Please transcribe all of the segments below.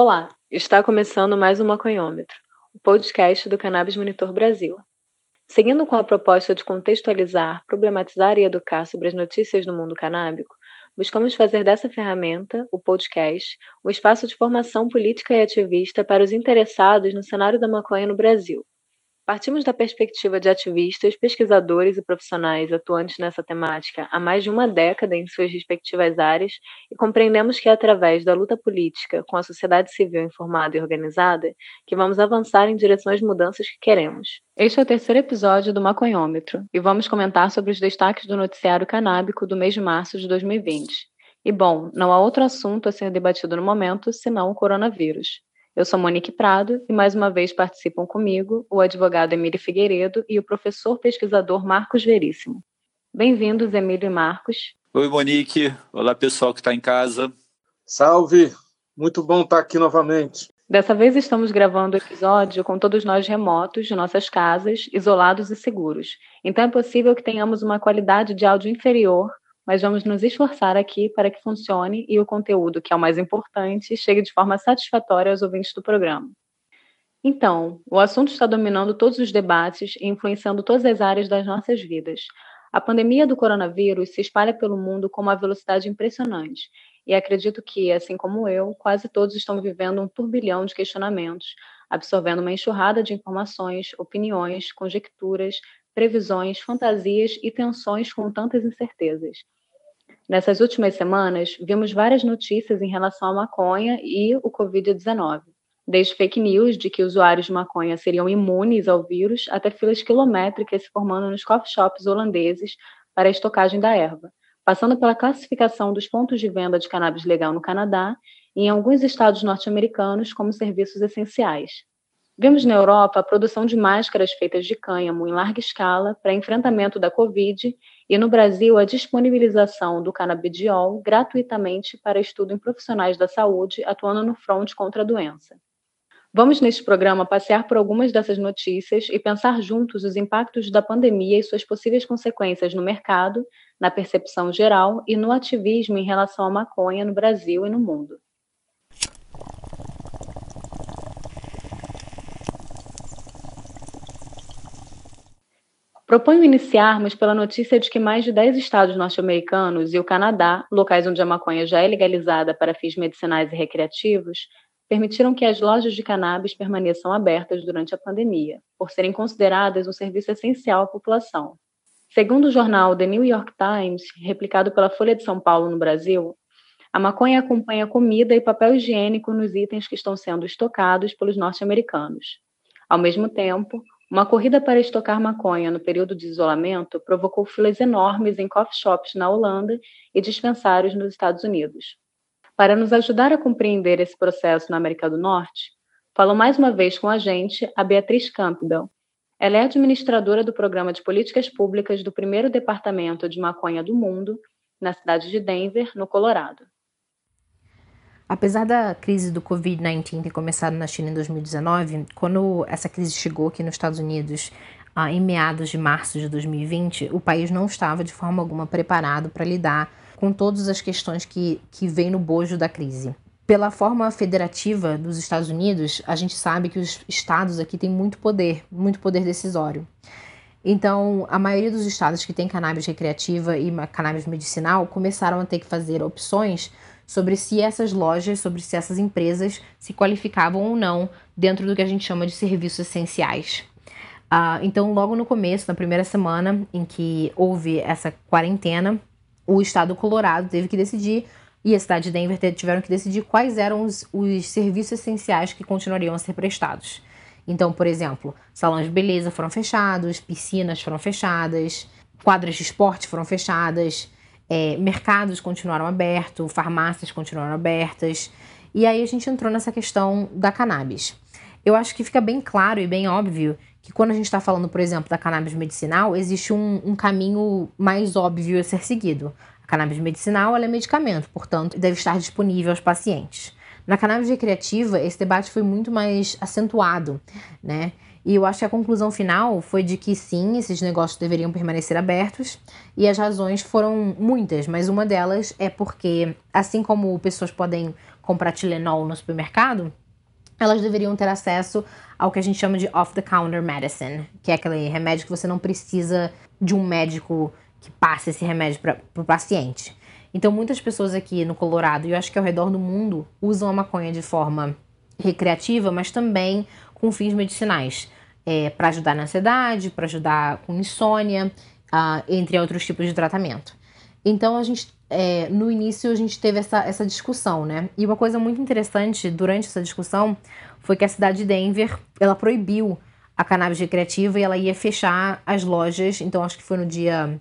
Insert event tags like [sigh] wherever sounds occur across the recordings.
Olá, está começando mais um Maconhômetro, o podcast do Cannabis Monitor Brasil. Seguindo com a proposta de contextualizar, problematizar e educar sobre as notícias do mundo canábico, buscamos fazer dessa ferramenta, o podcast, um espaço de formação política e ativista para os interessados no cenário da maconha no Brasil Partimos da perspectiva de ativistas, pesquisadores e profissionais atuantes nessa temática há mais de uma década em suas respectivas áreas e compreendemos que é através da luta política com a sociedade civil informada e organizada que vamos avançar em direção às mudanças que queremos. Este é o terceiro episódio do Maconhômetro e vamos comentar sobre os destaques do noticiário canábico do mês de março de 2020. E bom, não há outro assunto a ser debatido no momento senão o coronavírus. Eu sou Monique Prado e mais uma vez participam comigo o advogado Emílio Figueiredo e o professor pesquisador Marcos Veríssimo. Bem-vindos, Emílio e Marcos. Oi, Monique. Olá, pessoal que está em casa. Salve! Muito bom estar aqui novamente. Dessa vez estamos gravando o episódio com todos nós remotos de nossas casas, isolados e seguros. Então é possível que tenhamos uma qualidade de áudio inferior mas vamos nos esforçar aqui para que funcione e o conteúdo, que é o mais importante, chegue de forma satisfatória aos ouvintes do programa. Então, o assunto está dominando todos os debates e influenciando todas as áreas das nossas vidas. A pandemia do coronavírus se espalha pelo mundo com uma velocidade impressionante, e acredito que, assim como eu, quase todos estão vivendo um turbilhão de questionamentos, absorvendo uma enxurrada de informações, opiniões, conjecturas, previsões, fantasias e tensões com tantas incertezas. Nessas últimas semanas, vimos várias notícias em relação à maconha e o Covid-19, desde fake news de que usuários de maconha seriam imunes ao vírus, até filas quilométricas se formando nos coffee shops holandeses para a estocagem da erva, passando pela classificação dos pontos de venda de cannabis legal no Canadá e em alguns estados norte-americanos como serviços essenciais. Vimos na Europa a produção de máscaras feitas de cânhamo em larga escala para enfrentamento da Covid e no Brasil a disponibilização do canabidiol gratuitamente para estudo em profissionais da saúde atuando no front contra a doença. Vamos neste programa passear por algumas dessas notícias e pensar juntos os impactos da pandemia e suas possíveis consequências no mercado, na percepção geral e no ativismo em relação à maconha no Brasil e no mundo. Proponho iniciarmos pela notícia de que mais de 10 estados norte-americanos e o Canadá, locais onde a maconha já é legalizada para fins medicinais e recreativos, permitiram que as lojas de cannabis permaneçam abertas durante a pandemia, por serem consideradas um serviço essencial à população. Segundo o jornal The New York Times, replicado pela Folha de São Paulo no Brasil, a maconha acompanha comida e papel higiênico nos itens que estão sendo estocados pelos norte-americanos. Ao mesmo tempo, uma corrida para estocar maconha no período de isolamento provocou filas enormes em coffee shops na Holanda e dispensários nos Estados Unidos. Para nos ajudar a compreender esse processo na América do Norte, falou mais uma vez com a gente a Beatriz Campbell. Ela é administradora do Programa de Políticas Públicas do primeiro Departamento de Maconha do Mundo, na cidade de Denver, no Colorado. Apesar da crise do Covid-19 ter começado na China em 2019, quando essa crise chegou aqui nos Estados Unidos ah, em meados de março de 2020, o país não estava de forma alguma preparado para lidar com todas as questões que, que vêm no bojo da crise. Pela forma federativa dos Estados Unidos, a gente sabe que os estados aqui têm muito poder, muito poder decisório. Então, a maioria dos estados que tem cannabis recreativa e cannabis medicinal começaram a ter que fazer opções sobre se essas lojas, sobre se essas empresas se qualificavam ou não dentro do que a gente chama de serviços essenciais. Uh, então, logo no começo, na primeira semana em que houve essa quarentena, o estado do Colorado teve que decidir e a cidade de Denver tiveram que decidir quais eram os, os serviços essenciais que continuariam a ser prestados. Então, por exemplo, salões de beleza foram fechados, piscinas foram fechadas, quadras de esporte foram fechadas, é, mercados continuaram abertos, farmácias continuaram abertas. E aí a gente entrou nessa questão da cannabis. Eu acho que fica bem claro e bem óbvio que quando a gente está falando, por exemplo, da cannabis medicinal, existe um, um, caminho mais óbvio a ser seguido. A cannabis medicinal é medicamento, portanto, deve estar disponível aos pacientes. Na cannabis recreativa, esse debate foi muito mais acentuado, né? E eu acho que a conclusão final foi de que sim, esses negócios deveriam permanecer abertos, e as razões foram muitas, mas uma delas é porque, assim como pessoas podem comprar Tilenol no supermercado, elas deveriam ter acesso ao que a gente chama de off-the-counter medicine, que é aquele remédio que você não precisa de um médico que passe esse remédio para o paciente. Então, muitas pessoas aqui no Colorado, e eu acho que ao redor do mundo, usam a maconha de forma recreativa, mas também com fins medicinais, é, para ajudar na ansiedade, para ajudar com insônia, uh, entre outros tipos de tratamento. Então, a gente, é, no início, a gente teve essa, essa discussão, né? E uma coisa muito interessante durante essa discussão foi que a cidade de Denver, ela proibiu a cannabis recreativa e ela ia fechar as lojas. Então, acho que foi no dia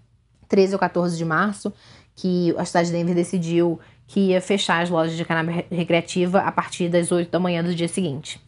13 ou 14 de março que a cidade de Denver decidiu que ia fechar as lojas de cannabis recreativa a partir das 8 da manhã do dia seguinte.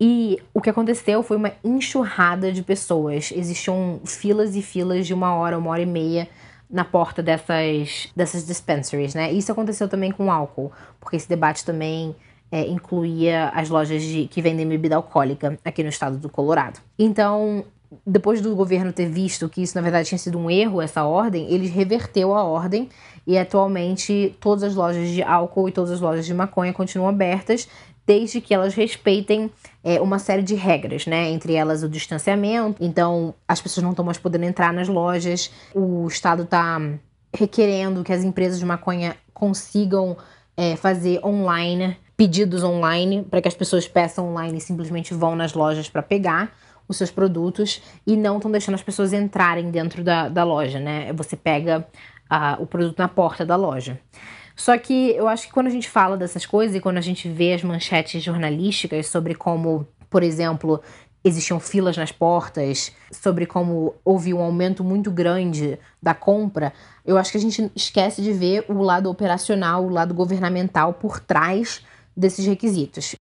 E o que aconteceu foi uma enxurrada de pessoas. Existiam filas e filas de uma hora, uma hora e meia na porta dessas, dessas dispensaries, né? Isso aconteceu também com álcool, porque esse debate também é, incluía as lojas de, que vendem bebida alcoólica aqui no estado do Colorado. Então, depois do governo ter visto que isso na verdade tinha sido um erro, essa ordem, ele reverteu a ordem e atualmente todas as lojas de álcool e todas as lojas de maconha continuam abertas, desde que elas respeitem é, uma série de regras, né? Entre elas o distanciamento, então as pessoas não estão mais podendo entrar nas lojas, o Estado está requerendo que as empresas de maconha consigam é, fazer online, pedidos online, para que as pessoas peçam online e simplesmente vão nas lojas para pegar os seus produtos e não estão deixando as pessoas entrarem dentro da, da loja, né? Você pega uh, o produto na porta da loja. Só que eu acho que quando a gente fala dessas coisas e quando a gente vê as manchetes jornalísticas sobre como, por exemplo, existiam filas nas portas, sobre como houve um aumento muito grande da compra, eu acho que a gente esquece de ver o lado operacional, o lado governamental por trás desses requisitos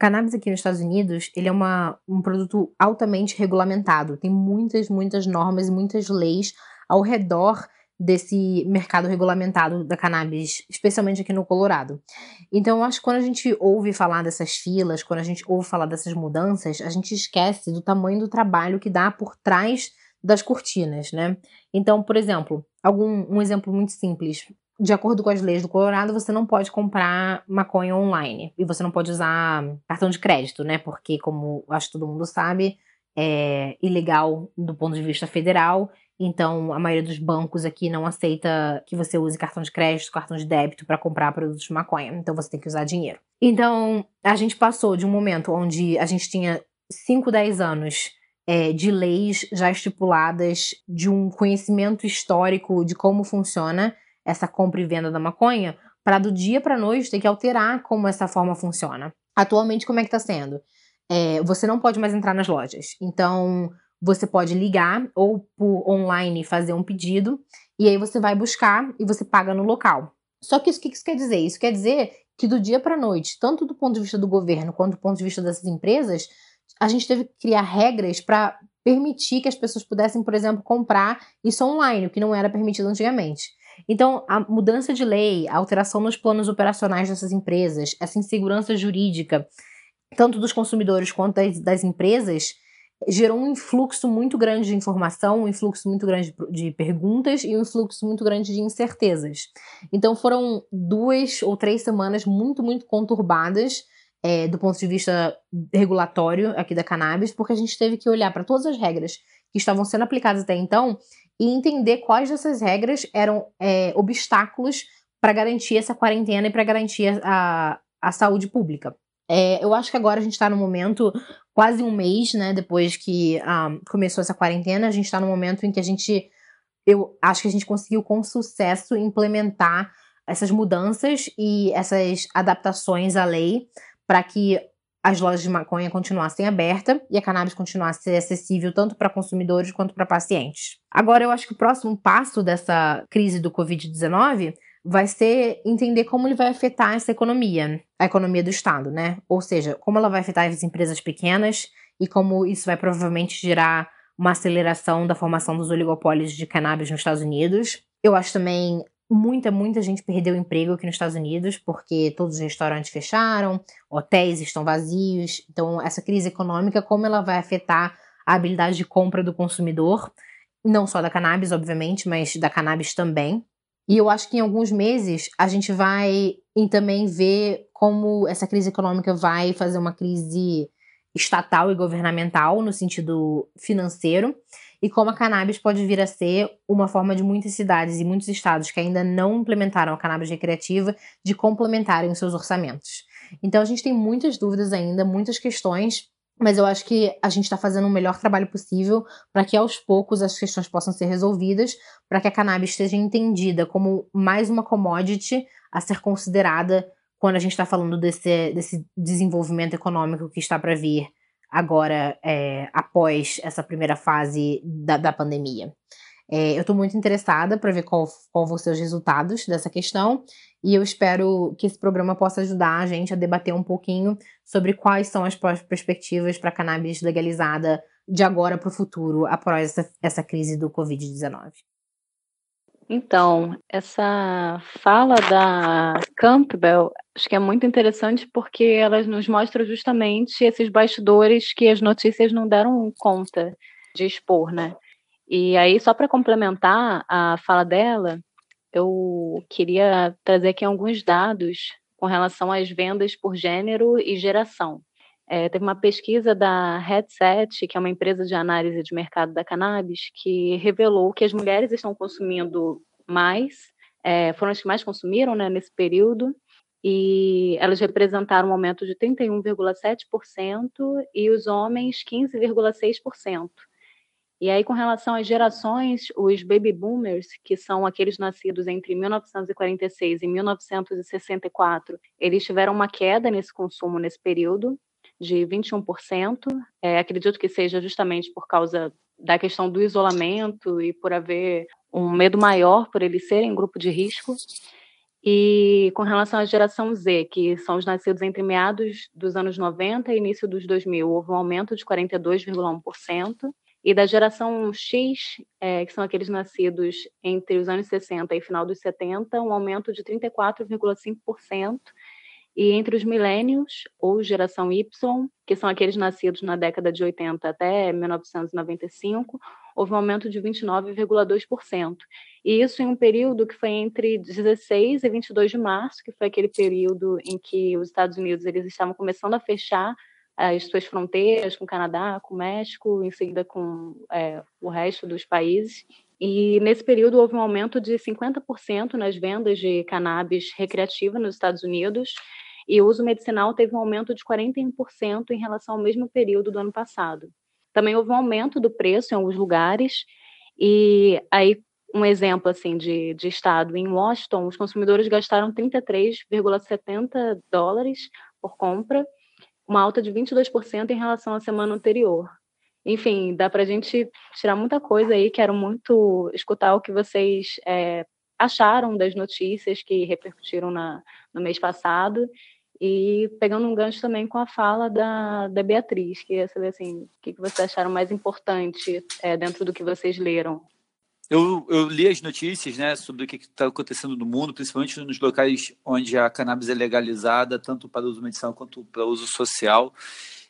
cannabis aqui nos Estados Unidos, ele é uma, um produto altamente regulamentado. Tem muitas, muitas normas muitas leis ao redor desse mercado regulamentado da cannabis, especialmente aqui no Colorado. Então, eu acho que quando a gente ouve falar dessas filas, quando a gente ouve falar dessas mudanças, a gente esquece do tamanho do trabalho que dá por trás das cortinas, né? Então, por exemplo, algum um exemplo muito simples de acordo com as leis do Colorado, você não pode comprar maconha online. E você não pode usar cartão de crédito, né? Porque, como acho que todo mundo sabe, é ilegal do ponto de vista federal. Então, a maioria dos bancos aqui não aceita que você use cartão de crédito, cartão de débito para comprar produtos de maconha. Então, você tem que usar dinheiro. Então, a gente passou de um momento onde a gente tinha 5, 10 anos é, de leis já estipuladas, de um conhecimento histórico de como funciona essa compra e venda da maconha, para do dia para noite ter que alterar como essa forma funciona. Atualmente, como é que está sendo? É, você não pode mais entrar nas lojas. Então, você pode ligar ou por online fazer um pedido, e aí você vai buscar e você paga no local. Só que isso, o que isso quer dizer? Isso quer dizer que do dia para noite, tanto do ponto de vista do governo quanto do ponto de vista dessas empresas, a gente teve que criar regras para permitir que as pessoas pudessem, por exemplo, comprar isso online, o que não era permitido antigamente. Então, a mudança de lei, a alteração nos planos operacionais dessas empresas, essa insegurança jurídica, tanto dos consumidores quanto das, das empresas, gerou um influxo muito grande de informação, um influxo muito grande de perguntas e um influxo muito grande de incertezas. Então, foram duas ou três semanas muito, muito conturbadas. É, do ponto de vista regulatório aqui da cannabis, porque a gente teve que olhar para todas as regras que estavam sendo aplicadas até então e entender quais dessas regras eram é, obstáculos para garantir essa quarentena e para garantir a, a saúde pública. É, eu acho que agora a gente está no momento, quase um mês, né, depois que um, ah, começou essa quarentena, a gente está no momento em que a gente, eu acho que a gente conseguiu com sucesso implementar essas mudanças e essas adaptações à lei para que as lojas de maconha continuassem abertas e a cannabis continuasse acessível tanto para consumidores quanto para pacientes. Agora, eu acho que o próximo passo dessa crise do Covid-19 vai ser entender como ele vai afetar essa economia, a economia do Estado, né? Ou seja, como ela vai afetar as empresas pequenas e como isso vai provavelmente gerar uma aceleração da formação dos oligopólios de cannabis nos Estados Unidos. Eu acho também Muita, muita gente perdeu emprego aqui nos Estados Unidos porque todos os restaurantes fecharam, hotéis estão vazios. Então, essa crise econômica, como ela vai afetar a habilidade de compra do consumidor, não só da cannabis, obviamente, mas da cannabis também. E eu acho que em alguns meses a gente vai também ver como essa crise econômica vai fazer uma crise estatal e governamental no sentido financeiro e como a cannabis pode vir a ser uma forma de muitas cidades e muitos estados que ainda não implementaram a cannabis recreativa de complementarem os seus orçamentos. Então a gente tem muitas dúvidas ainda, muitas questões mas eu acho que a gente está fazendo o melhor trabalho possível para que aos poucos as questões possam ser resolvidas, para que a cannabis seja entendida como mais uma commodity a ser considerada quando a gente está falando desse, desse desenvolvimento econômico que está para vir agora é, após essa primeira fase da, da pandemia. É, eu estou muito interessada para ver qual, qual vão ser os resultados dessa questão e eu espero que esse programa possa ajudar a gente a debater um pouquinho sobre quais são as perspectivas para a cannabis legalizada de agora para o futuro, após essa, essa crise do Covid-19. Então, essa fala da Campbell acho que é muito interessante porque ela nos mostra justamente esses bastidores que as notícias não deram conta de expor, né? E aí, só para complementar a fala dela, eu queria trazer aqui alguns dados com relação às vendas por gênero e geração. É, teve uma pesquisa da Headset, que é uma empresa de análise de mercado da cannabis, que revelou que as mulheres estão consumindo mais, é, foram as que mais consumiram né, nesse período, e elas representaram um aumento de 31,7% e os homens 15,6%. E aí, com relação às gerações, os baby boomers, que são aqueles nascidos entre 1946 e 1964, eles tiveram uma queda nesse consumo nesse período de 21%. É, acredito que seja justamente por causa da questão do isolamento e por haver um medo maior por eles serem grupo de risco. E com relação à geração Z, que são os nascidos entre meados dos anos 90 e início dos 2000, houve um aumento de 42,1% e da geração X, é, que são aqueles nascidos entre os anos 60 e final dos 70, um aumento de 34,5%. E entre os milênios, ou geração Y, que são aqueles nascidos na década de 80 até 1995, houve um aumento de 29,2%. E isso em um período que foi entre 16 e 22 de março, que foi aquele período em que os Estados Unidos eles estavam começando a fechar as suas fronteiras com o Canadá, com o México, em seguida com é, o resto dos países. E nesse período houve um aumento de 50% nas vendas de cannabis recreativa nos Estados Unidos e o uso medicinal teve um aumento de 41% em relação ao mesmo período do ano passado. Também houve um aumento do preço em alguns lugares e aí um exemplo assim de, de estado em Washington, os consumidores gastaram 33,70 dólares por compra uma alta de 22% em relação à semana anterior. Enfim, dá para a gente tirar muita coisa aí. Quero muito escutar o que vocês é, acharam das notícias que repercutiram na, no mês passado. E pegando um gancho também com a fala da, da Beatriz, queria saber assim, o que, que vocês acharam mais importante é, dentro do que vocês leram. Eu, eu, li as notícias né, sobre o que está acontecendo no mundo, principalmente nos locais onde a cannabis é legalizada, tanto para uso medicinal quanto para uso social.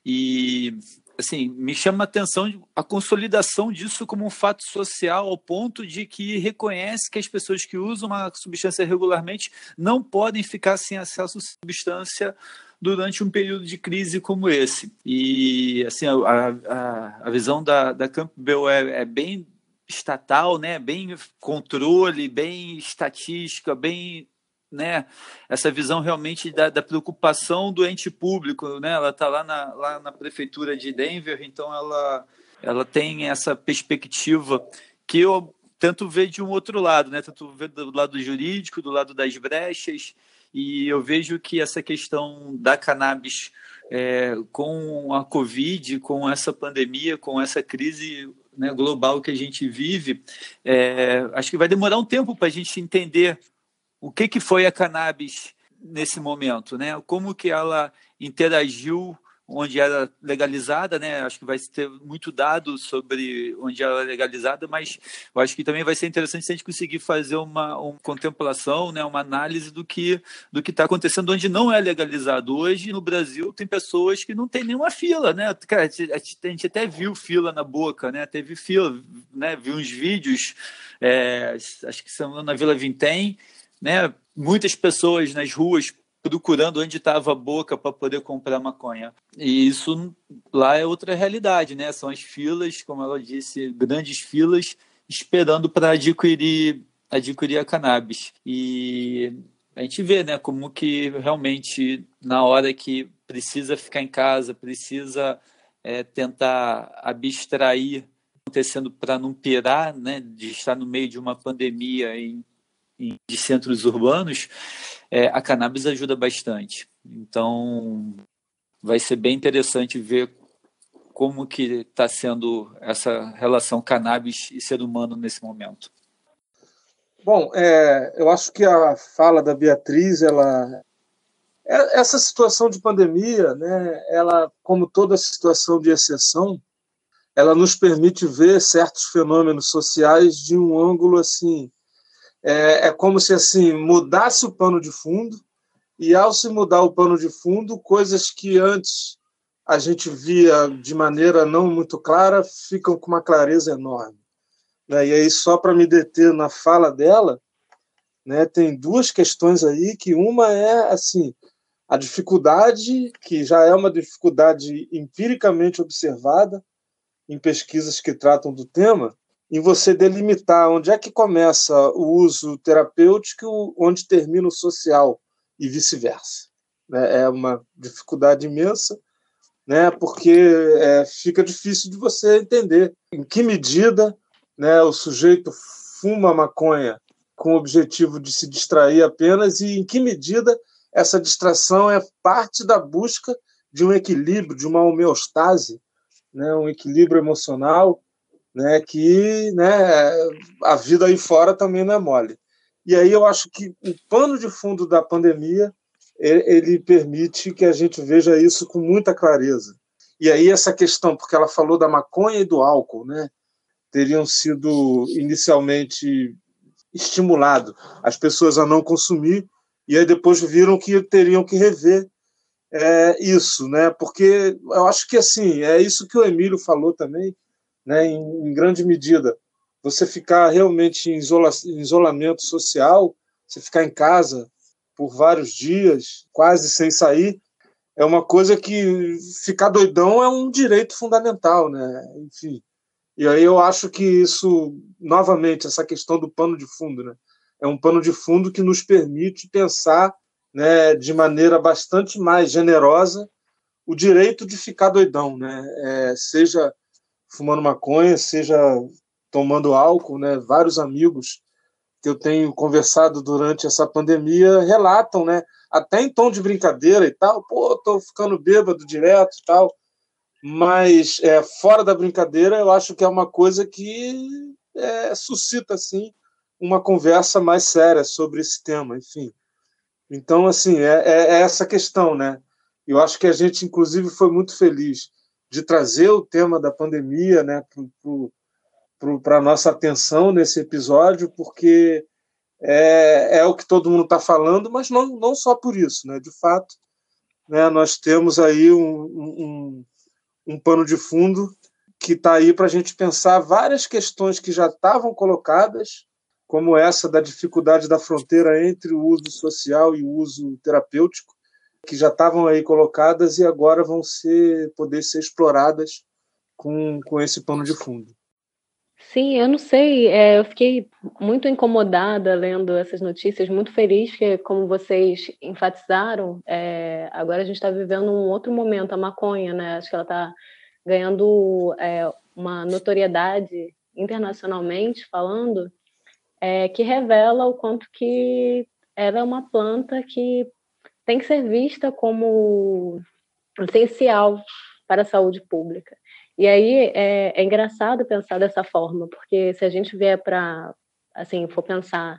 E assim, me chama a atenção a consolidação disso como um fato social, ao ponto de que reconhece que as pessoas que usam uma substância regularmente não podem ficar sem acesso à substância durante um período de crise como esse. E assim, a, a, a visão da, da Campbell é, é bem estatal, né, bem controle, bem estatística, bem né, essa visão realmente da, da preocupação do ente público, né, ela está lá na, lá na prefeitura de Denver, então ela, ela tem essa perspectiva que eu tanto ver de um outro lado, né, tanto ver do lado jurídico, do lado das brechas, e eu vejo que essa questão da cannabis é, com a Covid, com essa pandemia, com essa crise né, global que a gente vive, é, acho que vai demorar um tempo para a gente entender o que, que foi a cannabis nesse momento, né? Como que ela interagiu onde era legalizada, né? Acho que vai ter muito dado sobre onde ela é legalizada, mas eu acho que também vai ser interessante se a gente conseguir fazer uma, uma contemplação, né? Uma análise do que do que está acontecendo onde não é legalizado. Hoje no Brasil tem pessoas que não tem nenhuma fila, né? Cara, a gente até viu fila na boca, né? Teve fila, né? Viu uns vídeos, é, acho que são na Vila Vintém, né? Muitas pessoas nas ruas procurando onde estava a boca para poder comprar maconha. E isso lá é outra realidade, né? São as filas, como ela disse, grandes filas esperando para adquirir adquirir a cannabis. E a gente vê, né, como que realmente na hora que precisa ficar em casa, precisa é, tentar abstrair acontecendo para não pirar, né, de estar no meio de uma pandemia em, de centros urbanos, é, a cannabis ajuda bastante. Então, vai ser bem interessante ver como que está sendo essa relação cannabis e ser humano nesse momento. Bom, é, eu acho que a fala da Beatriz, ela é, essa situação de pandemia, né, ela, como toda situação de exceção, ela nos permite ver certos fenômenos sociais de um ângulo assim é, é como se assim mudasse o pano de fundo e ao se mudar o pano de fundo, coisas que antes a gente via de maneira não muito clara ficam com uma clareza enorme. Né? E aí só para me deter na fala dela, né, tem duas questões aí que uma é assim a dificuldade que já é uma dificuldade empiricamente observada em pesquisas que tratam do tema em você delimitar onde é que começa o uso terapêutico, onde termina o social e vice-versa. Né? É uma dificuldade imensa, né? porque é, fica difícil de você entender em que medida né, o sujeito fuma maconha com o objetivo de se distrair apenas e em que medida essa distração é parte da busca de um equilíbrio, de uma homeostase, né, um equilíbrio emocional né, que né, a vida aí fora também não é mole. E aí eu acho que o pano de fundo da pandemia ele permite que a gente veja isso com muita clareza. E aí essa questão, porque ela falou da maconha e do álcool, né, teriam sido inicialmente estimulado as pessoas a não consumir e aí depois viram que teriam que rever é, isso, né? Porque eu acho que assim é isso que o Emílio falou também né, em, em grande medida. Você ficar realmente em, isola, isolamento social, você ficar em casa por vários dias, quase sem sair, é uma coisa que ficar doidão é um direito fundamental, né? Enfim. E aí eu acho que isso, novamente, essa questão do pano de fundo, né? É um pano de fundo que nos permite pensar né, de maneira bastante mais generosa o direito de ficar doidão, né? É, seja fumando maconha, seja tomando álcool, né? Vários amigos que eu tenho conversado durante essa pandemia relatam, né? Até em tom de brincadeira e tal, pô, tô ficando bêbado direto e tal. Mas é, fora da brincadeira, eu acho que é uma coisa que é, suscita assim uma conversa mais séria sobre esse tema, enfim. Então, assim, é, é, é essa questão, né? Eu acho que a gente, inclusive, foi muito feliz de trazer o tema da pandemia né, para a nossa atenção nesse episódio, porque é, é o que todo mundo está falando, mas não, não só por isso. Né? De fato, né, nós temos aí um, um, um pano de fundo que está aí para a gente pensar várias questões que já estavam colocadas, como essa da dificuldade da fronteira entre o uso social e o uso terapêutico, que já estavam aí colocadas e agora vão ser poder ser exploradas com, com esse pano de fundo. Sim, eu não sei, é, eu fiquei muito incomodada lendo essas notícias, muito feliz que, como vocês enfatizaram, é, agora a gente está vivendo um outro momento, a maconha, né? Acho que ela está ganhando é, uma notoriedade internacionalmente falando, é, que revela o quanto que ela é uma planta que tem que ser vista como essencial para a saúde pública. E aí é, é engraçado pensar dessa forma, porque se a gente vier para, assim, for pensar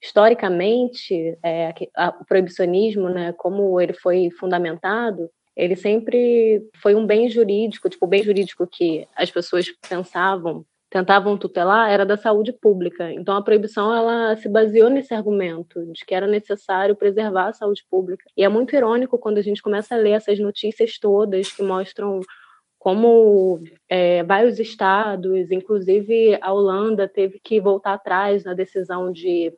historicamente, é, a, o proibicionismo, né, como ele foi fundamentado, ele sempre foi um bem jurídico, tipo, o bem jurídico que as pessoas pensavam, tentavam tutelar, era da saúde pública. Então, a proibição, ela se baseou nesse argumento, de que era necessário preservar a saúde pública. E é muito irônico quando a gente começa a ler essas notícias todas que mostram como é, vários estados, inclusive a Holanda, teve que voltar atrás na decisão de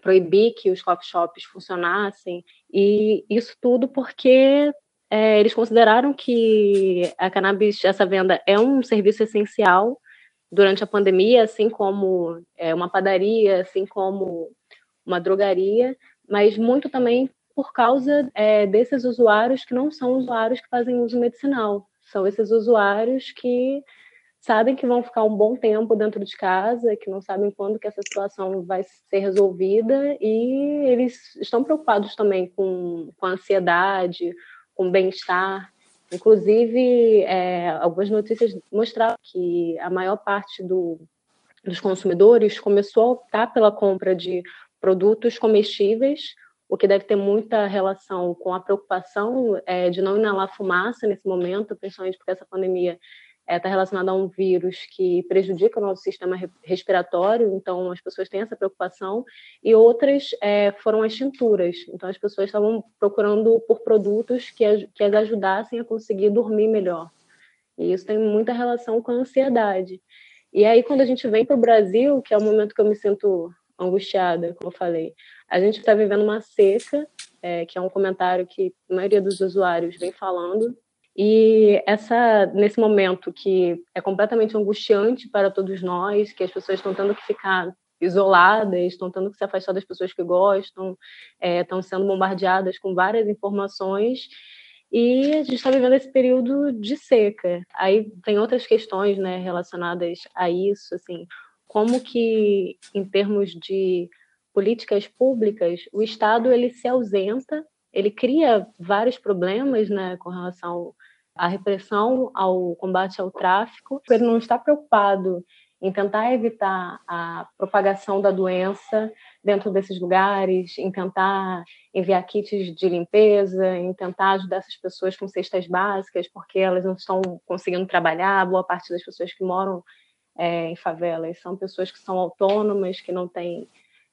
proibir que os coffee shops funcionassem, e isso tudo porque é, eles consideraram que a cannabis, essa venda, é um serviço essencial durante a pandemia, assim como é, uma padaria, assim como uma drogaria, mas muito também por causa é, desses usuários que não são usuários que fazem uso medicinal. São esses usuários que sabem que vão ficar um bom tempo dentro de casa, que não sabem quando que essa situação vai ser resolvida e eles estão preocupados também com, com a ansiedade, com o bem-estar. Inclusive, é, algumas notícias mostraram que a maior parte do, dos consumidores começou a optar pela compra de produtos comestíveis o que deve ter muita relação com a preocupação é, de não inalar fumaça nesse momento, principalmente porque essa pandemia está é, tá relacionada a um vírus que prejudica o nosso sistema respiratório, então as pessoas têm essa preocupação, e outras é, foram as tinturas, então as pessoas estavam procurando por produtos que, que as ajudassem a conseguir dormir melhor, e isso tem muita relação com a ansiedade. E aí, quando a gente vem para o Brasil, que é o momento que eu me sinto angustiada, como eu falei, a gente está vivendo uma seca, é, que é um comentário que a maioria dos usuários vem falando, e essa nesse momento que é completamente angustiante para todos nós, que as pessoas estão tendo que ficar isoladas, estão tendo que se afastar das pessoas que gostam, é, estão sendo bombardeadas com várias informações e a gente está vivendo esse período de seca. Aí tem outras questões, né, relacionadas a isso, assim, como que em termos de políticas públicas, o Estado ele se ausenta, ele cria vários problemas né, com relação à repressão, ao combate ao tráfico. Ele não está preocupado em tentar evitar a propagação da doença dentro desses lugares, em tentar enviar kits de limpeza, em tentar ajudar essas pessoas com cestas básicas, porque elas não estão conseguindo trabalhar. Boa parte das pessoas que moram é, em favelas são pessoas que são autônomas, que não têm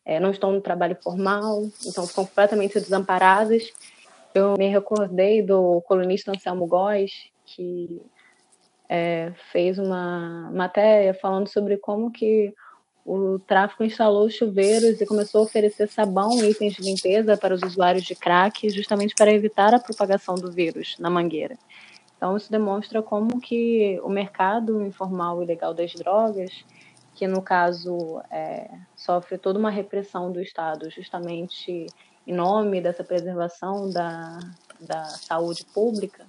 é, não estão no trabalho formal, então ficam completamente desamparadas. Eu me recordei do colunista Anselmo Góes, que é, fez uma matéria falando sobre como que o tráfico instalou chuveiros e começou a oferecer sabão e itens de limpeza para os usuários de crack, justamente para evitar a propagação do vírus na mangueira. Então, isso demonstra como que o mercado informal e legal das drogas que no caso é, sofre toda uma repressão do Estado, justamente em nome dessa preservação da, da saúde pública,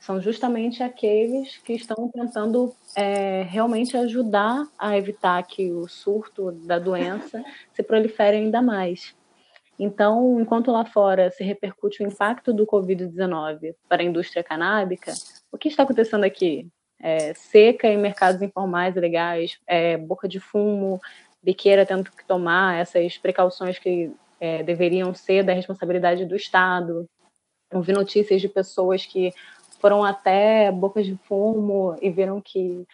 são justamente aqueles que estão tentando é, realmente ajudar a evitar que o surto da doença [laughs] se prolifere ainda mais. Então, enquanto lá fora se repercute o impacto do Covid-19 para a indústria canábica, o que está acontecendo aqui? É, seca em mercados informais e legais, é, boca de fumo, biqueira tendo que tomar essas precauções que é, deveriam ser da responsabilidade do Estado. Ouvi notícias de pessoas que foram até bocas de fumo e viram que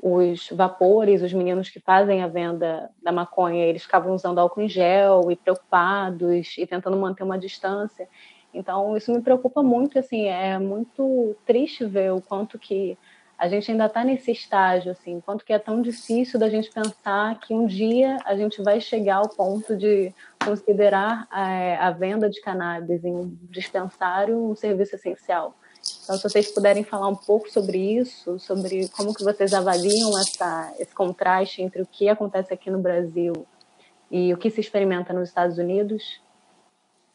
os vapores, os meninos que fazem a venda da maconha, eles ficavam usando álcool em gel e preocupados e tentando manter uma distância. Então, isso me preocupa muito, assim, é muito triste ver o quanto que a gente ainda está nesse estágio, assim, quanto que é tão difícil da gente pensar que um dia a gente vai chegar ao ponto de considerar a, é, a venda de cannabis em um dispensário um serviço essencial. Então, se vocês puderem falar um pouco sobre isso, sobre como que vocês avaliam essa, esse contraste entre o que acontece aqui no Brasil e o que se experimenta nos Estados Unidos.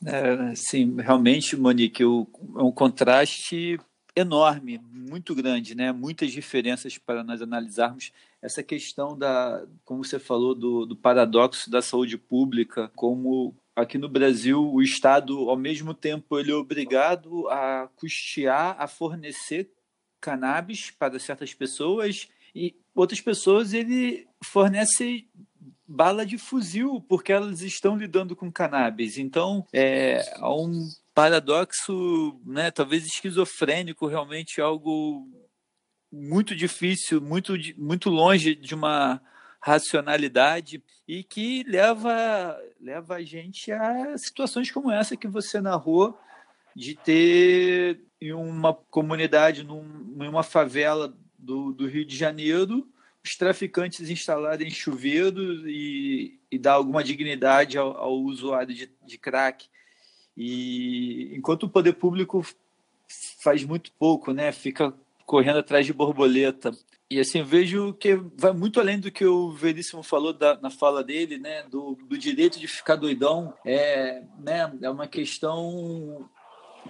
É, sim, realmente, Monique, é um contraste enorme, muito grande, né? Muitas diferenças para nós analisarmos essa questão da, como você falou, do, do paradoxo da saúde pública, como aqui no Brasil o Estado, ao mesmo tempo, ele é obrigado a custear, a fornecer cannabis para certas pessoas e outras pessoas ele fornece bala de fuzil porque elas estão lidando com cannabis. Então, é, há um paradoxo, né, talvez esquizofrênico, realmente algo muito difícil, muito, muito longe de uma racionalidade e que leva, leva a gente a situações como essa que você narrou, de ter em uma comunidade, num, em uma favela do, do Rio de Janeiro, os traficantes instalarem chuveiros e, e dar alguma dignidade ao, ao usuário de, de crack. E enquanto o poder público faz muito pouco, né? Fica correndo atrás de borboleta. E assim, vejo que vai muito além do que o Veríssimo falou da, na fala dele, né, do, do direito de ficar doidão. É, né, é uma questão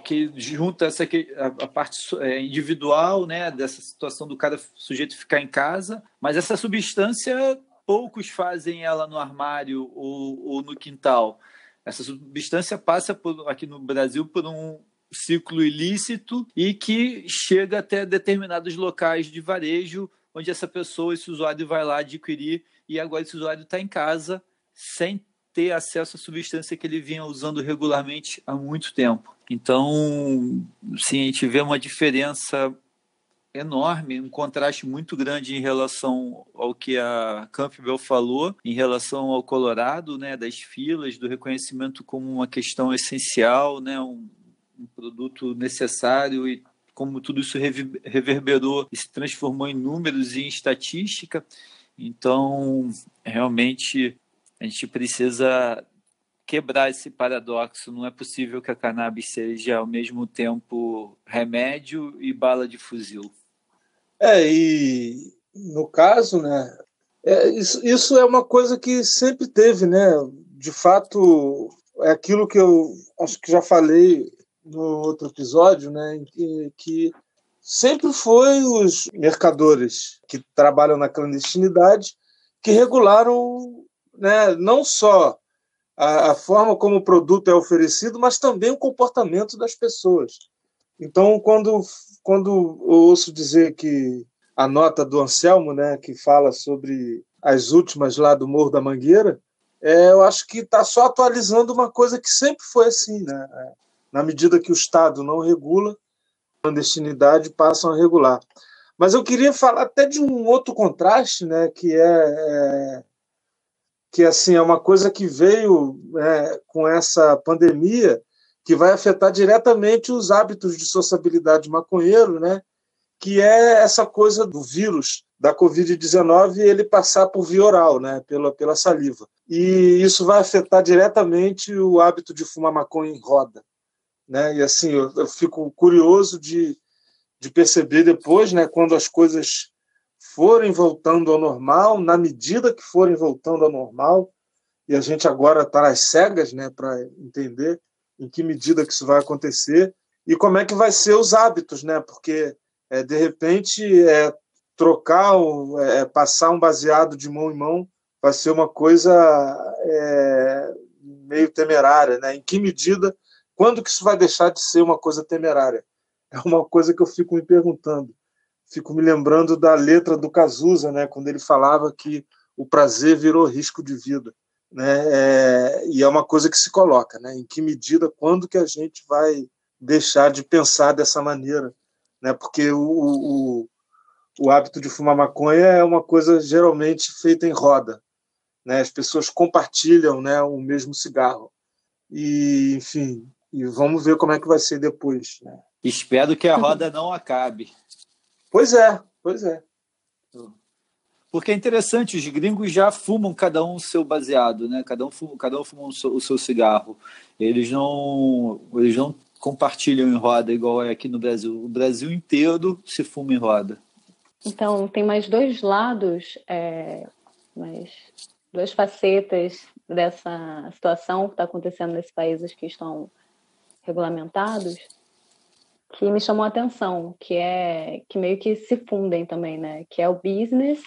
que junta essa a, a parte é, individual, né, dessa situação do cara sujeito ficar em casa, mas essa substância poucos fazem ela no armário ou, ou no quintal. Essa substância passa por, aqui no Brasil por um ciclo ilícito e que chega até determinados locais de varejo onde essa pessoa, esse usuário vai lá adquirir e agora esse usuário está em casa sem ter acesso à substância que ele vinha usando regularmente há muito tempo. Então, sim, a gente vê uma diferença enorme, um contraste muito grande em relação ao que a Campbell falou, em relação ao Colorado, né, das filas, do reconhecimento como uma questão essencial, né, um, um produto necessário e como tudo isso reverberou e se transformou em números e em estatística. Então, realmente, a gente precisa quebrar esse paradoxo. Não é possível que a cannabis seja, ao mesmo tempo, remédio e bala de fuzil. É, e no caso, né, é, isso, isso é uma coisa que sempre teve, né? De fato, é aquilo que eu acho que já falei no outro episódio, né, que, que sempre foi os mercadores que trabalham na clandestinidade que regularam né, não só a, a, forma como o produto é oferecido, mas também o comportamento das pessoas. Então, quando, quando eu ouço dizer que a nota do Anselmo, né, que fala sobre as últimas lá do Morro da Mangueira, é, eu acho que está só atualizando uma coisa que sempre foi assim. Né? Na medida que o Estado não regula, a clandestinidade passam a regular. Mas eu queria falar até de um outro contraste, né, que é, é que assim é uma coisa que veio é, com essa pandemia que vai afetar diretamente os hábitos de sociabilidade maconheiro, né? Que é essa coisa do vírus da Covid-19 ele passar por via oral, né? Pela, pela saliva. E isso vai afetar diretamente o hábito de fumar maconha em roda. Né? E assim, eu, eu fico curioso de, de perceber depois, né, quando as coisas forem voltando ao normal, na medida que forem voltando ao normal, e a gente agora está às cegas né, para entender em que medida que isso vai acontecer e como é que vai ser os hábitos, né? Porque é, de repente é, trocar, é, passar um baseado de mão em mão vai ser uma coisa é, meio temerária, né? Em que medida quando que isso vai deixar de ser uma coisa temerária? É uma coisa que eu fico me perguntando. Fico me lembrando da letra do Cazuza, né, quando ele falava que o prazer virou risco de vida. Né? É, e é uma coisa que se coloca, né? Em que medida, quando que a gente vai deixar de pensar dessa maneira, né? Porque o, o, o hábito de fumar maconha é uma coisa geralmente feita em roda, né? As pessoas compartilham, né, o mesmo cigarro. E, enfim, e vamos ver como é que vai ser depois. Né? Espero que a [laughs] roda não acabe. Pois é, pois é. Porque é interessante, os gringos já fumam cada um o seu baseado, né? Cada um fuma, cada um fuma o seu, o seu cigarro. Eles não, eles não compartilham em roda igual é aqui no Brasil. O Brasil inteiro se fuma em roda. Então, tem mais dois lados, é, mais duas facetas dessa situação que está acontecendo nesses países que estão regulamentados que me chamou a atenção, que é que meio que se fundem também, né? Que é o business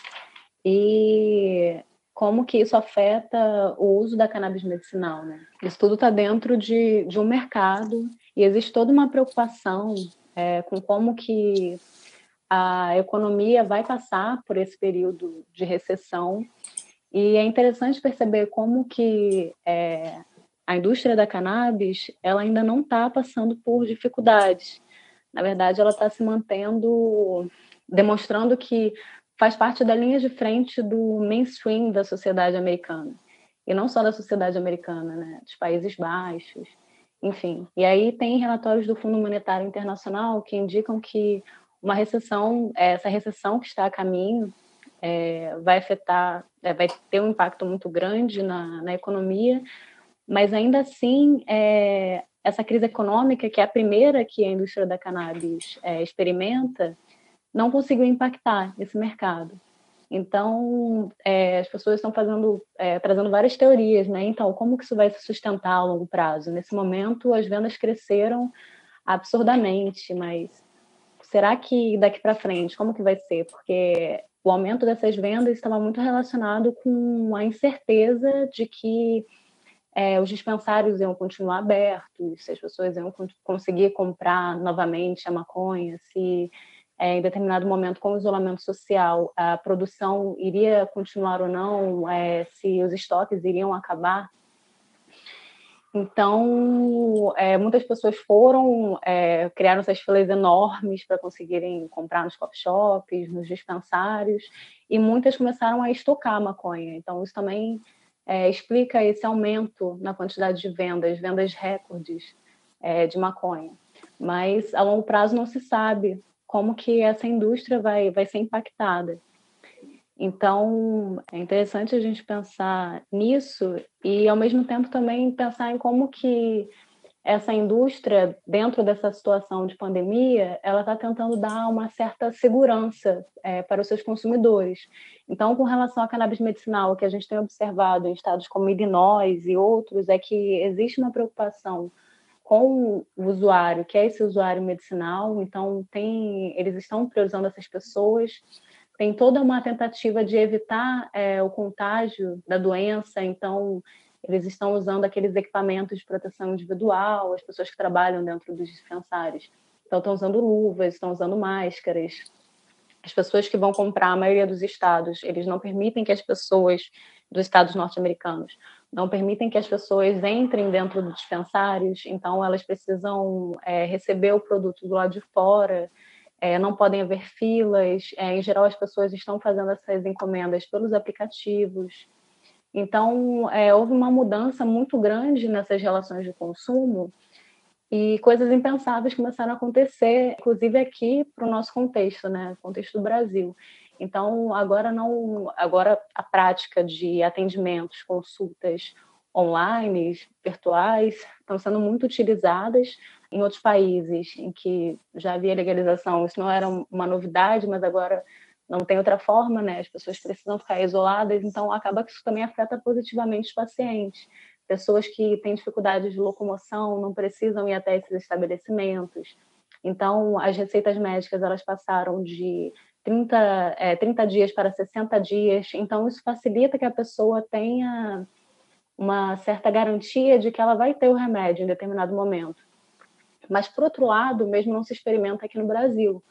e como que isso afeta o uso da cannabis medicinal, né? Isso tudo está dentro de, de um mercado e existe toda uma preocupação é, com como que a economia vai passar por esse período de recessão e é interessante perceber como que é, a indústria da cannabis ela ainda não está passando por dificuldades. Na verdade, ela está se mantendo, demonstrando que faz parte da linha de frente do mainstream da sociedade americana. E não só da sociedade americana, né? dos Países Baixos, enfim. E aí tem relatórios do Fundo Monetário Internacional que indicam que uma recessão, essa recessão que está a caminho, é, vai afetar, é, vai ter um impacto muito grande na, na economia, mas ainda assim, é, essa crise econômica, que é a primeira que a indústria da cannabis é, experimenta, não conseguiu impactar esse mercado. Então, é, as pessoas estão fazendo, é, trazendo várias teorias, né? Então, como que isso vai se sustentar a longo prazo? Nesse momento, as vendas cresceram absurdamente, mas será que daqui para frente, como que vai ser? Porque o aumento dessas vendas estava muito relacionado com a incerteza de que é, os dispensários iam continuar abertos, se as pessoas iam conseguir comprar novamente a maconha, se em determinado momento, com o isolamento social, a produção iria continuar ou não, é, se os estoques iriam acabar. Então, é, muitas pessoas foram, é, criaram essas filas enormes para conseguirem comprar nos coffee shops, nos dispensários, e muitas começaram a estocar maconha. Então, isso também é, explica esse aumento na quantidade de vendas, vendas recordes é, de maconha. Mas a longo prazo não se sabe como que essa indústria vai, vai ser impactada. Então, é interessante a gente pensar nisso e, ao mesmo tempo, também pensar em como que essa indústria, dentro dessa situação de pandemia, ela está tentando dar uma certa segurança é, para os seus consumidores. Então, com relação à cannabis medicinal, o que a gente tem observado em estados como Illinois e outros é que existe uma preocupação com o usuário, que é esse usuário medicinal. Então, tem, eles estão priorizando essas pessoas. Tem toda uma tentativa de evitar é, o contágio da doença. Então, eles estão usando aqueles equipamentos de proteção individual, as pessoas que trabalham dentro dos dispensários. Então, estão usando luvas, estão usando máscaras. As pessoas que vão comprar, a maioria dos estados, eles não permitem que as pessoas dos estados norte-americanos não permitem que as pessoas entrem dentro dos dispensários, então elas precisam é, receber o produto do lado de fora, é, não podem haver filas. É, em geral, as pessoas estão fazendo essas encomendas pelos aplicativos. Então, é, houve uma mudança muito grande nessas relações de consumo e coisas impensáveis começaram a acontecer, inclusive aqui para o nosso contexto, né, contexto do Brasil. Então, agora não, agora a prática de atendimentos, consultas online, virtuais, estão sendo muito utilizadas em outros países em que já havia legalização. Isso não era uma novidade, mas agora não tem outra forma, né? As pessoas precisam ficar isoladas, então acaba que isso também afeta positivamente os pacientes. Pessoas que têm dificuldade de locomoção não precisam ir até esses estabelecimentos. Então, as receitas médicas elas passaram de 30, é, 30 dias para 60 dias. Então, isso facilita que a pessoa tenha uma certa garantia de que ela vai ter o remédio em determinado momento. Mas, por outro lado, mesmo não se experimenta aqui no Brasil.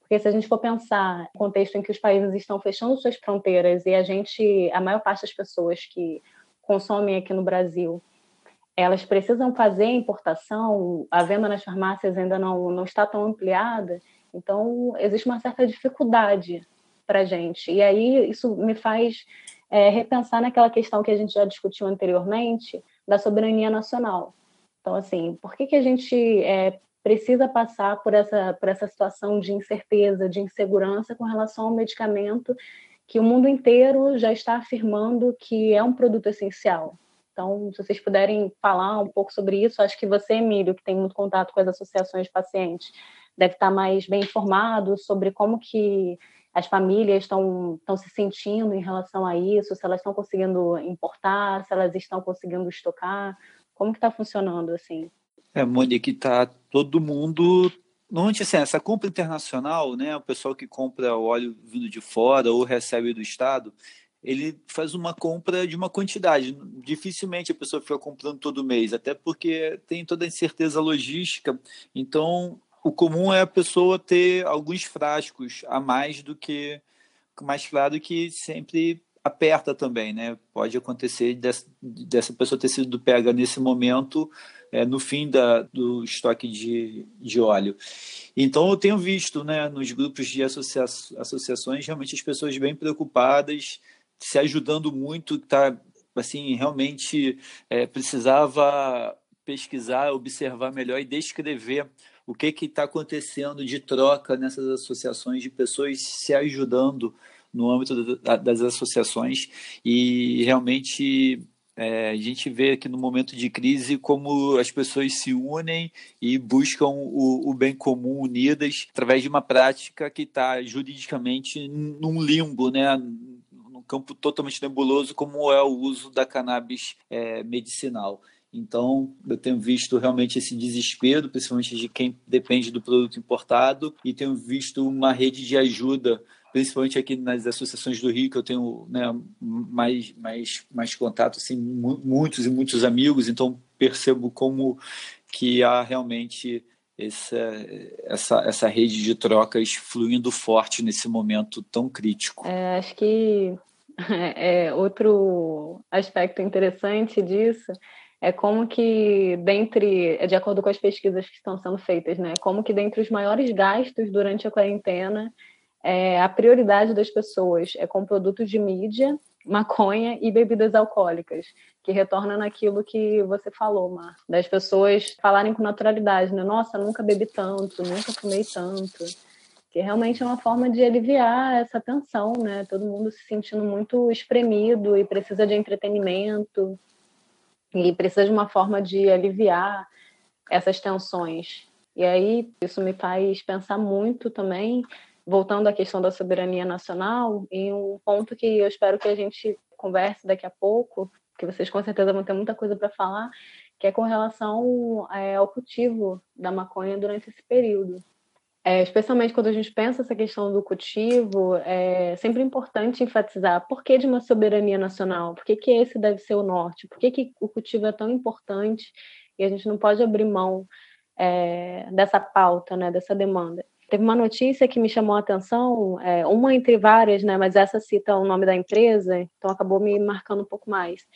Porque se a gente for pensar no contexto em que os países estão fechando suas fronteiras e a gente, a maior parte das pessoas que consomem aqui no Brasil, elas precisam fazer a importação, a venda nas farmácias ainda não, não está tão ampliada, então existe uma certa dificuldade para a gente. E aí isso me faz é, repensar naquela questão que a gente já discutiu anteriormente da soberania nacional. Então, assim, por que, que a gente é, precisa passar por essa, por essa situação de incerteza, de insegurança com relação ao medicamento que o mundo inteiro já está afirmando que é um produto essencial. Então, se vocês puderem falar um pouco sobre isso, acho que você, Emílio, que tem muito contato com as associações de pacientes, deve estar mais bem informado sobre como que as famílias estão, estão se sentindo em relação a isso, se elas estão conseguindo importar, se elas estão conseguindo estocar, como que está funcionando assim? É, Monique, está todo mundo. Normalmente, assim, essa compra internacional, né, o pessoal que compra óleo vindo de fora ou recebe do Estado, ele faz uma compra de uma quantidade. Dificilmente a pessoa fica comprando todo mês, até porque tem toda a incerteza logística. Então, o comum é a pessoa ter alguns frascos a mais do que mais claro que sempre aperta também, né? Pode acontecer dessa, dessa pessoa ter sido pega nesse momento, é, no fim da, do estoque de, de óleo. Então, eu tenho visto, né, nos grupos de associa associações, realmente as pessoas bem preocupadas, se ajudando muito, tá, assim, realmente é, precisava pesquisar, observar melhor e descrever o que está acontecendo de troca nessas associações de pessoas se ajudando no âmbito das associações e realmente é, a gente vê aqui no momento de crise como as pessoas se unem e buscam o, o bem comum unidas através de uma prática que está juridicamente num limbo, né? num campo totalmente nebuloso, como é o uso da cannabis é, medicinal. Então, eu tenho visto realmente esse desespero, principalmente de quem depende do produto importado, e tenho visto uma rede de ajuda, principalmente aqui nas associações do Rio, que eu tenho né, mais, mais, mais contato, assim, muitos e muitos amigos, então percebo como que há realmente essa, essa, essa rede de trocas fluindo forte nesse momento tão crítico. É, acho que [laughs] é, outro aspecto interessante disso é como que, dentre, de acordo com as pesquisas que estão sendo feitas, né, como que dentre os maiores gastos durante a quarentena, é, a prioridade das pessoas é com produtos de mídia, [laughs] maconha e bebidas alcoólicas, que retorna naquilo que você falou, Mar, das pessoas falarem com naturalidade, né? Nossa, nunca bebi tanto, nunca fumei tanto. Que realmente é uma forma de aliviar essa tensão, né? Todo mundo se sentindo muito espremido e precisa de entretenimento e precisa de uma forma de aliviar essas tensões. E aí isso me faz pensar muito também, voltando à questão da soberania nacional, em um ponto que eu espero que a gente converse daqui a pouco, que vocês com certeza vão ter muita coisa para falar, que é com relação é, ao cultivo da maconha durante esse período. É, especialmente quando a gente pensa essa questão do cultivo, é sempre importante enfatizar por que de uma soberania nacional, por que, que esse deve ser o norte, por que, que o cultivo é tão importante e a gente não pode abrir mão é, dessa pauta, né, dessa demanda. Teve uma notícia que me chamou a atenção, é, uma entre várias, né, mas essa cita o nome da empresa, então acabou me marcando um pouco mais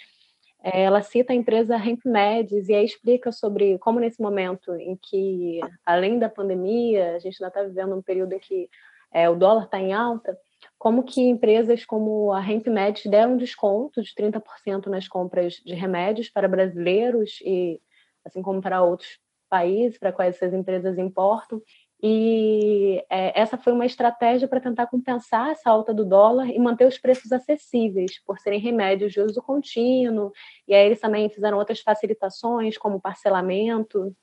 ela cita a empresa HempMeds e aí explica sobre como nesse momento em que, além da pandemia, a gente ainda está vivendo um período em que é, o dólar está em alta, como que empresas como a HempMeds deram desconto de 30% nas compras de remédios para brasileiros e assim como para outros países para quais essas empresas importam, e é, essa foi uma estratégia para tentar compensar essa alta do dólar e manter os preços acessíveis, por serem remédios de uso contínuo. E aí eles também fizeram outras facilitações, como parcelamento,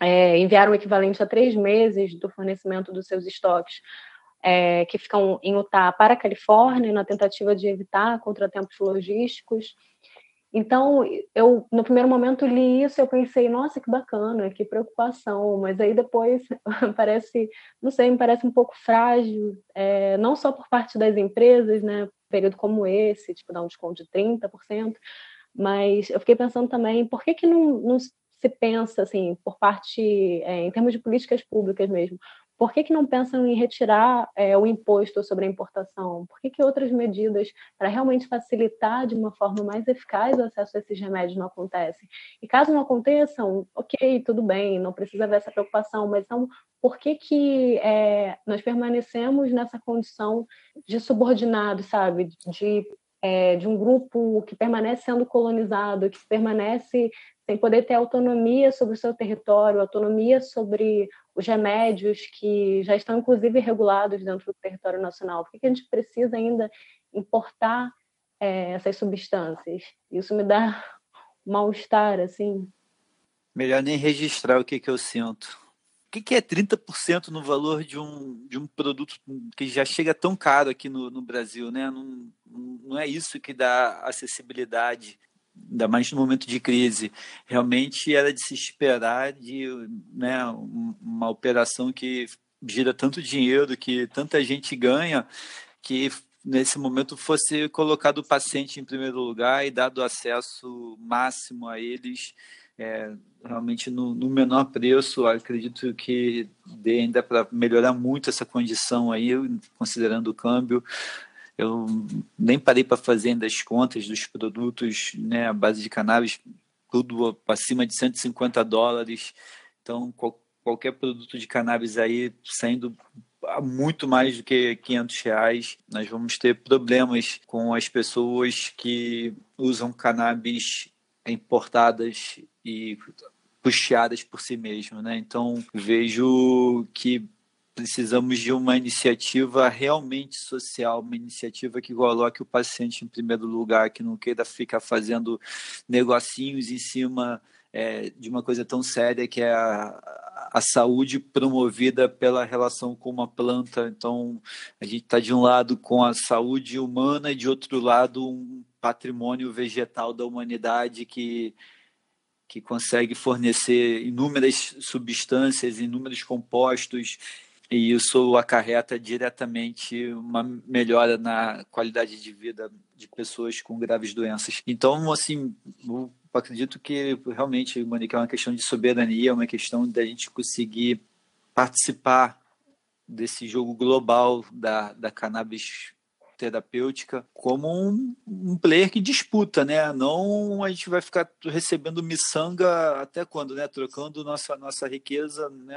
é, enviaram o equivalente a três meses do fornecimento dos seus estoques, é, que ficam em Utah para a Califórnia, na tentativa de evitar contratempos logísticos. Então, eu no primeiro momento li isso, eu pensei, nossa, que bacana, que preocupação, mas aí depois [laughs] parece, não sei, me parece um pouco frágil, é, não só por parte das empresas, né, período como esse, tipo, dar um desconto de 30%, mas eu fiquei pensando também, por que que não, não se pensa, assim, por parte, é, em termos de políticas públicas mesmo, por que, que não pensam em retirar é, o imposto sobre a importação? Por que, que outras medidas para realmente facilitar de uma forma mais eficaz o acesso a esses remédios não acontecem? E caso não aconteçam, ok, tudo bem, não precisa haver essa preocupação, mas então por que, que é, nós permanecemos nessa condição de subordinado, sabe? De, é, de um grupo que permanece sendo colonizado, que permanece poder ter autonomia sobre o seu território, autonomia sobre os remédios que já estão, inclusive, regulados dentro do território nacional? Por que a gente precisa ainda importar é, essas substâncias? Isso me dá um [laughs] mal-estar, assim. Melhor nem registrar o que, que eu sinto. O que, que é 30% no valor de um, de um produto que já chega tão caro aqui no, no Brasil? Né? Não, não é isso que dá acessibilidade ainda mais no momento de crise, realmente era de se esperar de né, uma operação que gira tanto dinheiro, que tanta gente ganha, que nesse momento fosse colocado o paciente em primeiro lugar e dado acesso máximo a eles, é, realmente no, no, menor preço. Acredito que dê ainda para melhorar muito essa condição aí, considerando o câmbio. Eu nem parei para fazer ainda as contas dos produtos né, à base de cannabis, tudo acima de 150 dólares. Então, qual, qualquer produto de cannabis aí saindo muito mais do que 500 reais, nós vamos ter problemas com as pessoas que usam cannabis importadas e puxadas por si mesmo, né? Então vejo que precisamos de uma iniciativa realmente social, uma iniciativa que coloque o paciente em primeiro lugar, que não queira ficar fazendo negocinhos em cima é, de uma coisa tão séria que é a, a saúde promovida pela relação com uma planta. Então, a gente está de um lado com a saúde humana e de outro lado um patrimônio vegetal da humanidade que que consegue fornecer inúmeras substâncias, inúmeros compostos e isso acarreta diretamente uma melhora na qualidade de vida de pessoas com graves doenças. Então, assim, eu acredito que realmente, Monique, é uma questão de soberania, é uma questão da gente conseguir participar desse jogo global da, da cannabis terapêutica como um, um, player que disputa, né? Não a gente vai ficar recebendo miçanga até quando, né? Trocando nossa nossa riqueza, né?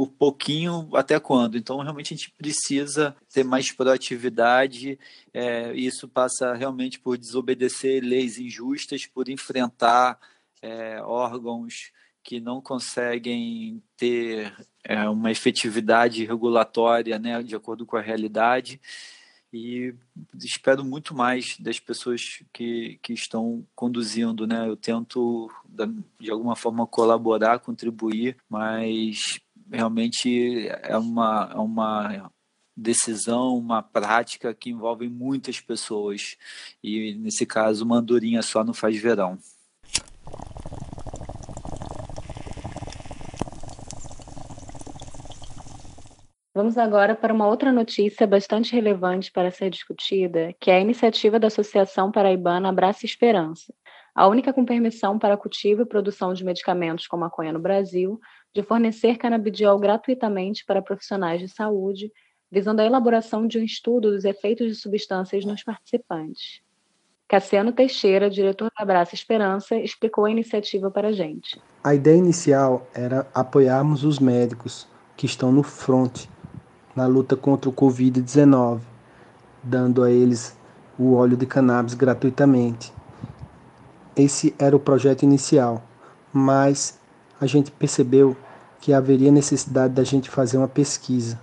Por pouquinho até quando. Então, realmente, a gente precisa ter mais proatividade. É, isso passa realmente por desobedecer leis injustas, por enfrentar é, órgãos que não conseguem ter é, uma efetividade regulatória né, de acordo com a realidade. E espero muito mais das pessoas que, que estão conduzindo. Né? Eu tento, de alguma forma, colaborar, contribuir, mas realmente é uma, é uma decisão, uma prática que envolve muitas pessoas. E nesse caso, uma andorinha só não faz verão. Vamos agora para uma outra notícia bastante relevante para ser discutida, que é a iniciativa da Associação Paraibana Abraça Esperança, a única com permissão para cultivo e produção de medicamentos com maconha no Brasil, de fornecer canabidiol gratuitamente para profissionais de saúde, visando a elaboração de um estudo dos efeitos de substâncias nos participantes. Cassiano Teixeira, diretor da Abraça Esperança, explicou a iniciativa para a gente. A ideia inicial era apoiarmos os médicos que estão no front na luta contra o Covid-19, dando a eles o óleo de cannabis gratuitamente. Esse era o projeto inicial, mas a gente percebeu que haveria necessidade da gente fazer uma pesquisa.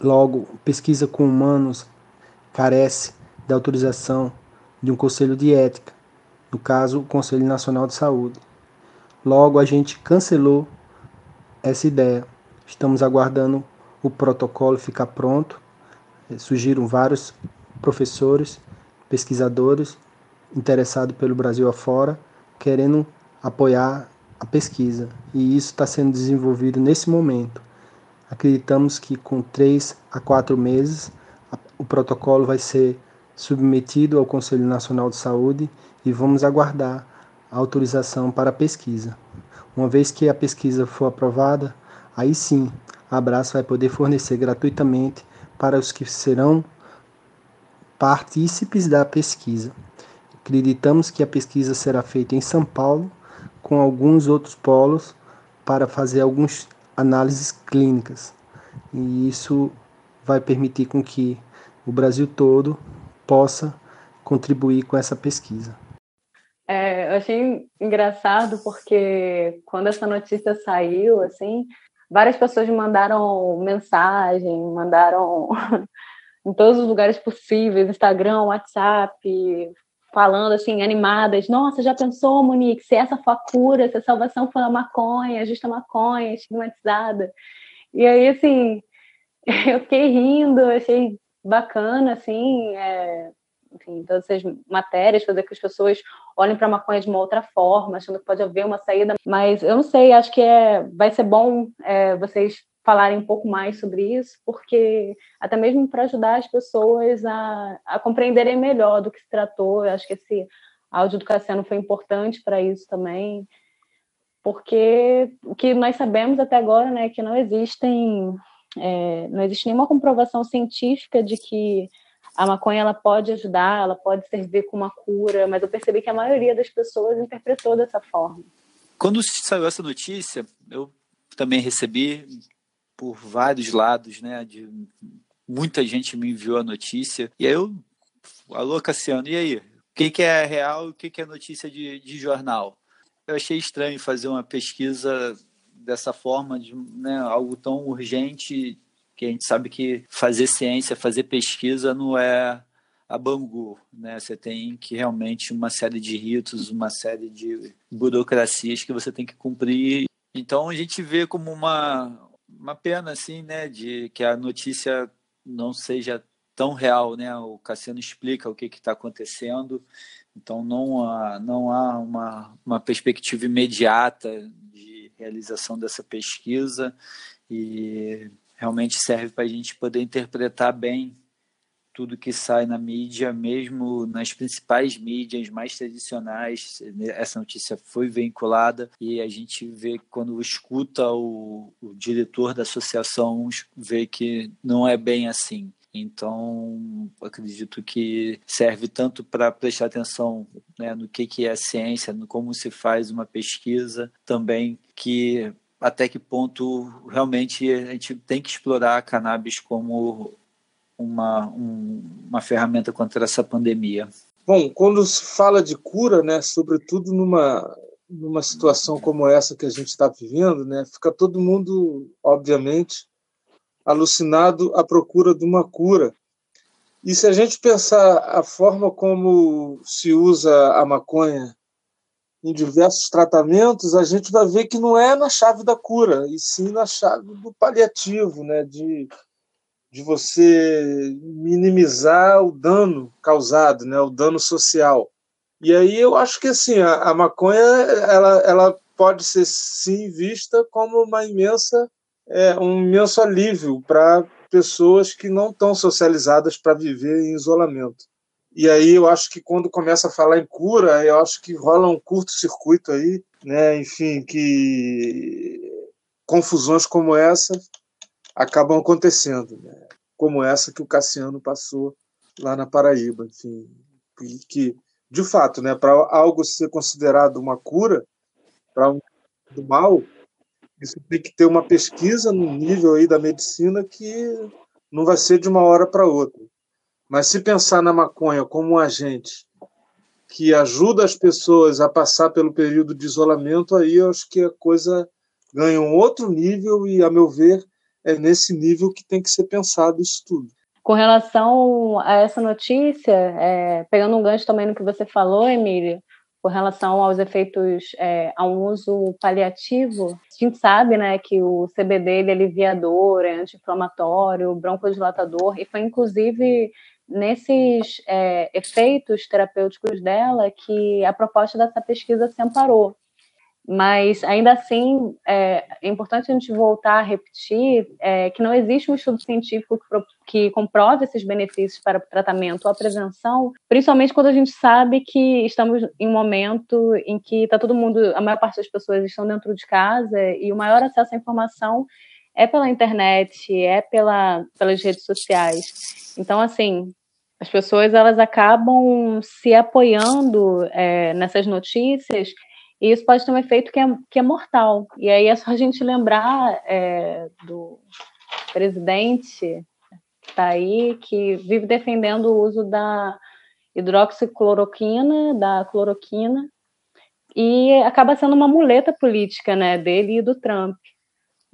Logo, pesquisa com humanos carece da autorização de um conselho de ética, no caso, o Conselho Nacional de Saúde. Logo, a gente cancelou essa ideia. Estamos aguardando o protocolo ficar pronto. Surgiram vários professores, pesquisadores interessados pelo Brasil afora, querendo apoiar a pesquisa e isso está sendo desenvolvido nesse momento. Acreditamos que com três a quatro meses o protocolo vai ser submetido ao Conselho Nacional de Saúde e vamos aguardar a autorização para a pesquisa. Uma vez que a pesquisa for aprovada, aí sim a Abraço vai poder fornecer gratuitamente para os que serão partícipes da pesquisa. Acreditamos que a pesquisa será feita em São Paulo com alguns outros polos para fazer algumas análises clínicas. E isso vai permitir com que o Brasil todo possa contribuir com essa pesquisa. É, eu achei engraçado porque quando essa notícia saiu, assim, várias pessoas mandaram mensagem, mandaram [laughs] em todos os lugares possíveis, Instagram, WhatsApp, falando assim, animadas, nossa, já pensou, Monique, se essa for a cura, se a salvação for a maconha, a justa maconha, estigmatizada. E aí, assim, [laughs] eu fiquei rindo, achei bacana, assim, é, enfim, todas essas matérias, fazer que as pessoas olhem para a maconha de uma outra forma, achando que pode haver uma saída. Mas eu não sei, acho que é, vai ser bom é, vocês falarem um pouco mais sobre isso, porque até mesmo para ajudar as pessoas a, a compreenderem melhor do que se tratou, eu acho que esse áudio do Cassiano foi importante para isso também, porque o que nós sabemos até agora né, é que não existem, é, não existe nenhuma comprovação científica de que a maconha ela pode ajudar, ela pode servir como uma cura, mas eu percebi que a maioria das pessoas interpretou dessa forma. Quando saiu essa notícia, eu também recebi por vários lados, né? De muita gente me enviou a notícia e aí eu, alô Cassiano, e aí? O que, que é real e o que, que é notícia de, de jornal? Eu achei estranho fazer uma pesquisa dessa forma, de né, algo tão urgente que a gente sabe que fazer ciência, fazer pesquisa não é a Bangu, né? Você tem que realmente uma série de ritos, uma série de burocracias que você tem que cumprir. Então a gente vê como uma uma pena assim, né, de que a notícia não seja tão real, né? O Cassiano explica o que está acontecendo, então não há, não há uma, uma perspectiva imediata de realização dessa pesquisa e realmente serve para a gente poder interpretar bem tudo que sai na mídia, mesmo nas principais mídias mais tradicionais, essa notícia foi vinculada e a gente vê quando escuta o, o diretor da associação vê que não é bem assim. Então, acredito que serve tanto para prestar atenção né, no que, que é ciência, no como se faz uma pesquisa, também que até que ponto realmente a gente tem que explorar a cannabis como uma, um, uma ferramenta contra essa pandemia. Bom, quando se fala de cura, né, sobretudo numa, numa situação como essa que a gente está vivendo, né, fica todo mundo, obviamente, alucinado à procura de uma cura. E se a gente pensar a forma como se usa a maconha em diversos tratamentos, a gente vai ver que não é na chave da cura, e sim na chave do paliativo, né? de, de você minimizar o dano causado, né? o dano social. E aí eu acho que assim a, a maconha ela, ela pode ser sim vista como uma imensa é, um imenso alívio para pessoas que não estão socializadas para viver em isolamento. E aí eu acho que quando começa a falar em cura, eu acho que rola um curto-circuito aí, né? Enfim, que confusões como essa acabam acontecendo, né? como essa que o Cassiano passou lá na Paraíba, enfim, que de fato, né, para algo ser considerado uma cura para um do mal, isso tem que ter uma pesquisa no nível aí da medicina que não vai ser de uma hora para outra. Mas se pensar na maconha como um agente que ajuda as pessoas a passar pelo período de isolamento, aí eu acho que a coisa ganha um outro nível e, a meu ver, é nesse nível que tem que ser pensado isso tudo. Com relação a essa notícia, é, pegando um gancho também no que você falou, Emília, com relação aos efeitos é, a um uso paliativo, a gente sabe né, que o CBD ele é aliviador, é anti-inflamatório, broncodilatador, e foi inclusive nesses é, efeitos terapêuticos dela que a proposta dessa pesquisa se amparou. Mas, ainda assim, é, é importante a gente voltar a repetir é, que não existe um estudo científico que, que comprove esses benefícios para o tratamento ou a prevenção, principalmente quando a gente sabe que estamos em um momento em que está todo mundo, a maior parte das pessoas estão dentro de casa e o maior acesso à informação é pela internet, é pela, pelas redes sociais. Então, assim, as pessoas elas acabam se apoiando é, nessas notícias e isso pode ter um efeito que é, que é mortal. E aí é só a gente lembrar é, do presidente que está aí, que vive defendendo o uso da hidroxicloroquina, da cloroquina, e acaba sendo uma muleta política né, dele e do Trump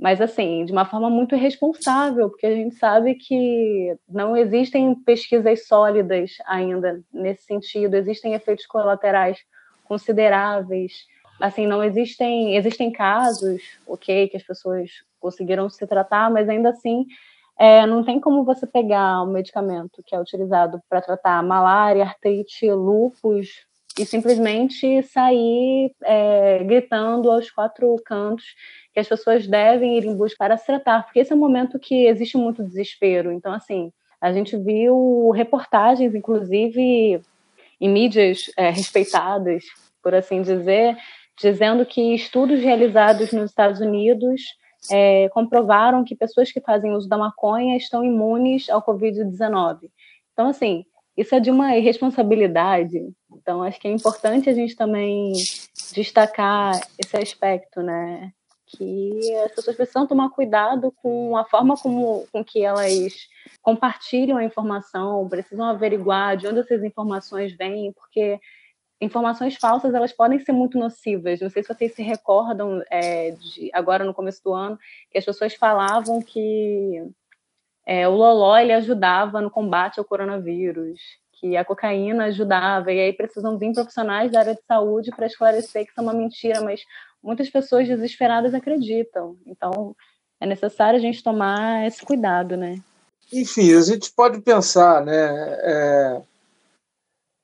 mas assim, de uma forma muito irresponsável, porque a gente sabe que não existem pesquisas sólidas ainda nesse sentido, existem efeitos colaterais consideráveis. Assim, não existem, existem casos, ok, que as pessoas conseguiram se tratar, mas ainda assim é, não tem como você pegar um medicamento que é utilizado para tratar malária, artrite, lúpus e simplesmente sair é, gritando aos quatro cantos que as pessoas devem ir em busca para se tratar, porque esse é um momento que existe muito desespero. Então, assim, a gente viu reportagens, inclusive em mídias é, respeitadas, por assim dizer, dizendo que estudos realizados nos Estados Unidos é, comprovaram que pessoas que fazem uso da maconha estão imunes ao Covid-19. Então, assim, isso é de uma irresponsabilidade. Então, acho que é importante a gente também destacar esse aspecto, né? Que as pessoas precisam tomar cuidado com a forma como com que elas compartilham a informação, precisam averiguar de onde essas informações vêm, porque informações falsas elas podem ser muito nocivas. Não sei se vocês se recordam é, de agora no começo do ano que as pessoas falavam que é, o loló ele ajudava no combate ao coronavírus, que a cocaína ajudava, e aí precisam vir profissionais da área de saúde para esclarecer que isso é uma mentira, mas muitas pessoas desesperadas acreditam. Então, é necessário a gente tomar esse cuidado, né? Enfim, a gente pode pensar, né? É,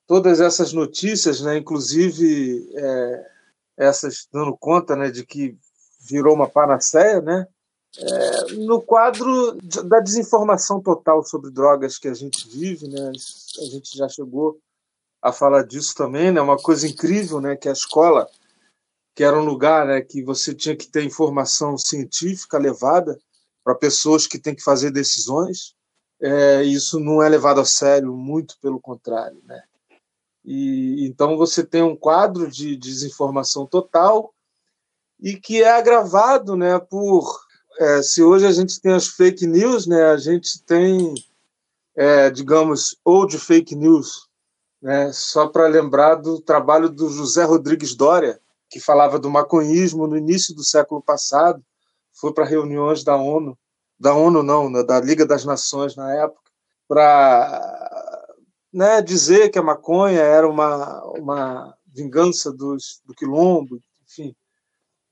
todas essas notícias, né? Inclusive é, essas dando conta, né, de que virou uma panaceia, né? É, no quadro da desinformação total sobre drogas que a gente vive, né, a gente já chegou a falar disso também, né, uma coisa incrível, né, que a escola, que era um lugar, né, que você tinha que ter informação científica levada para pessoas que têm que fazer decisões, é, isso não é levado a sério, muito pelo contrário, né. E então você tem um quadro de desinformação total e que é agravado, né, por é, se hoje a gente tem as fake news, né, a gente tem, é, digamos, old fake news, né, só para lembrar do trabalho do José Rodrigues Doria, que falava do maconhismo no início do século passado, foi para reuniões da ONU, da ONU não, né, da Liga das Nações na época, para né, dizer que a maconha era uma, uma vingança dos, do quilombo, enfim.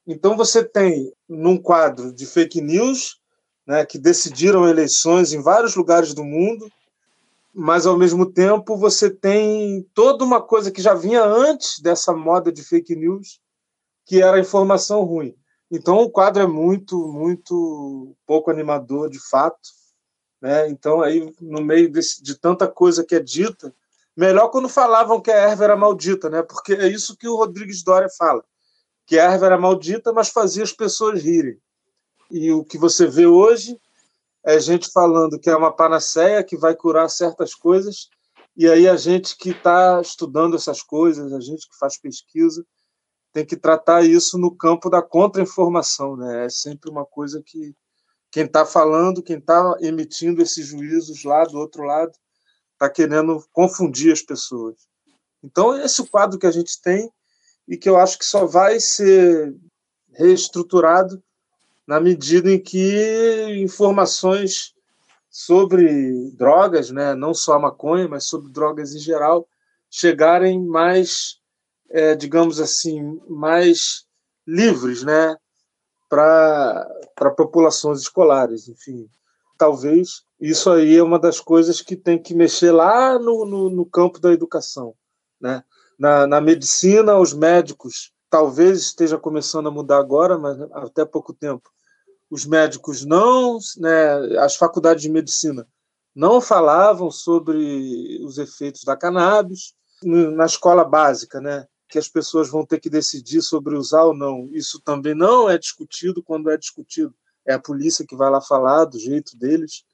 Então você tem num quadro de fake news, né, que decidiram eleições em vários lugares do mundo, mas ao mesmo tempo você tem toda uma coisa que já vinha antes dessa moda de fake news, que era a informação ruim. Então o quadro é muito, muito pouco animador de fato. Né? Então aí no meio desse, de tanta coisa que é dita, melhor quando falavam que a erva era maldita, né? Porque é isso que o Rodrigues Doria fala que a erva era maldita, mas fazia as pessoas rirem. E o que você vê hoje é gente falando que é uma panaceia que vai curar certas coisas, e aí a gente que está estudando essas coisas, a gente que faz pesquisa, tem que tratar isso no campo da contra-informação. Né? É sempre uma coisa que quem está falando, quem está emitindo esses juízos lá do outro lado, está querendo confundir as pessoas. Então, esse é o quadro que a gente tem e que eu acho que só vai ser reestruturado na medida em que informações sobre drogas, né, não só a maconha, mas sobre drogas em geral, chegarem mais, é, digamos assim, mais livres, né, para populações escolares, enfim. Talvez isso aí é uma das coisas que tem que mexer lá no, no, no campo da educação, né? na, na medicina, os médicos, talvez esteja começando a mudar agora, mas até pouco tempo, os médicos não, né, as faculdades de medicina não falavam sobre os efeitos da cannabis. Na escola básica, né, que as pessoas vão ter que decidir sobre usar ou não, isso também não é discutido quando é discutido. É a polícia que vai lá falar do jeito deles.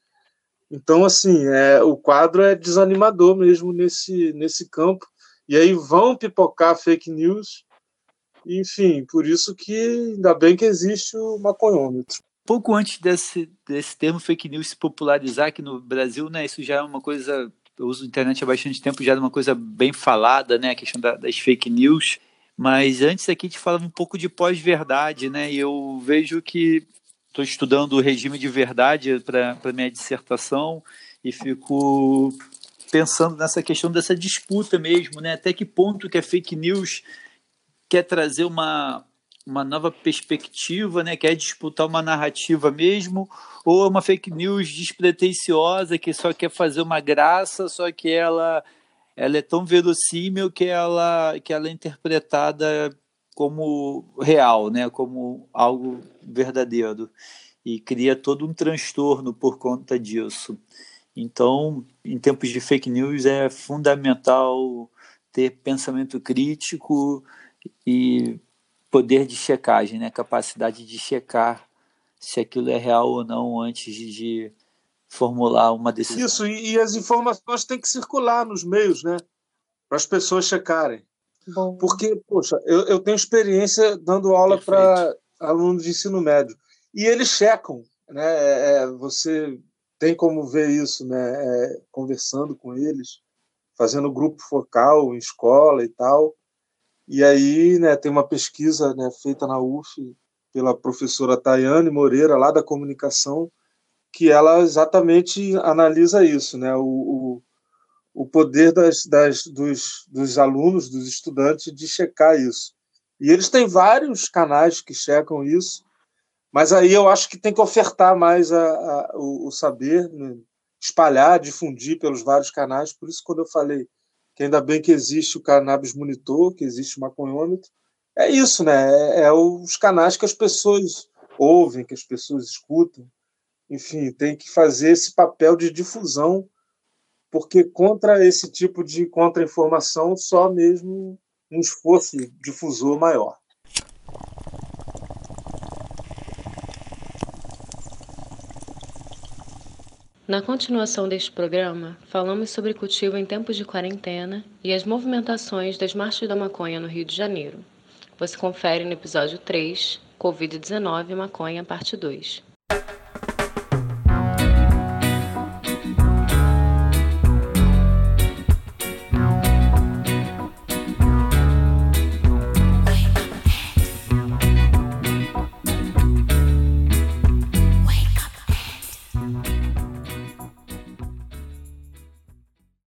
Então, assim, é, o quadro é desanimador mesmo nesse, nesse campo. E aí vão pipocar fake news. Enfim, por isso que ainda bem que existe o maconhômetro. Pouco antes desse, desse termo fake news se popularizar aqui no Brasil, né, isso já é uma coisa. Eu uso a internet há bastante tempo, já é uma coisa bem falada, né, a questão da, das fake news. Mas antes aqui te falava um pouco de pós-verdade, né? E eu vejo que estou estudando o regime de verdade para minha dissertação e fico pensando nessa questão dessa disputa mesmo, né? Até que ponto que a fake news quer trazer uma, uma nova perspectiva, né? Quer disputar uma narrativa mesmo, ou é uma fake news despretensiosa que só quer fazer uma graça, só que ela ela é tão verossímil que ela que ela é interpretada como real, né? Como algo verdadeiro e cria todo um transtorno por conta disso. Então, em tempos de fake news, é fundamental ter pensamento crítico e poder de checagem, né? capacidade de checar se aquilo é real ou não antes de formular uma decisão. Isso, e, e as informações têm que circular nos meios, né? Para as pessoas checarem. Bom. Porque, poxa, eu, eu tenho experiência dando aula para alunos de ensino médio. E eles checam, né? É, é, você tem como ver isso, né? É, conversando com eles, fazendo grupo focal em escola e tal. E aí, né, tem uma pesquisa né, feita na UF pela professora Tayane Moreira, lá da comunicação, que ela exatamente analisa isso, né? O, o, o poder das, das, dos, dos alunos, dos estudantes, de checar isso. E eles têm vários canais que checam isso, mas aí eu acho que tem que ofertar mais a, a o, o, saber, né? espalhar, difundir pelos vários canais. Por isso, quando eu falei que ainda bem que existe o Cannabis Monitor, que existe o maconhômetro, é isso, né? É, é os canais que as pessoas ouvem, que as pessoas escutam. Enfim, tem que fazer esse papel de difusão, porque contra esse tipo de contra-informação, só mesmo um esforço difusor maior. Na continuação deste programa, falamos sobre cultivo em tempos de quarentena e as movimentações das marchas da maconha no Rio de Janeiro. Você confere no episódio 3, Covid-19 Maconha, parte 2.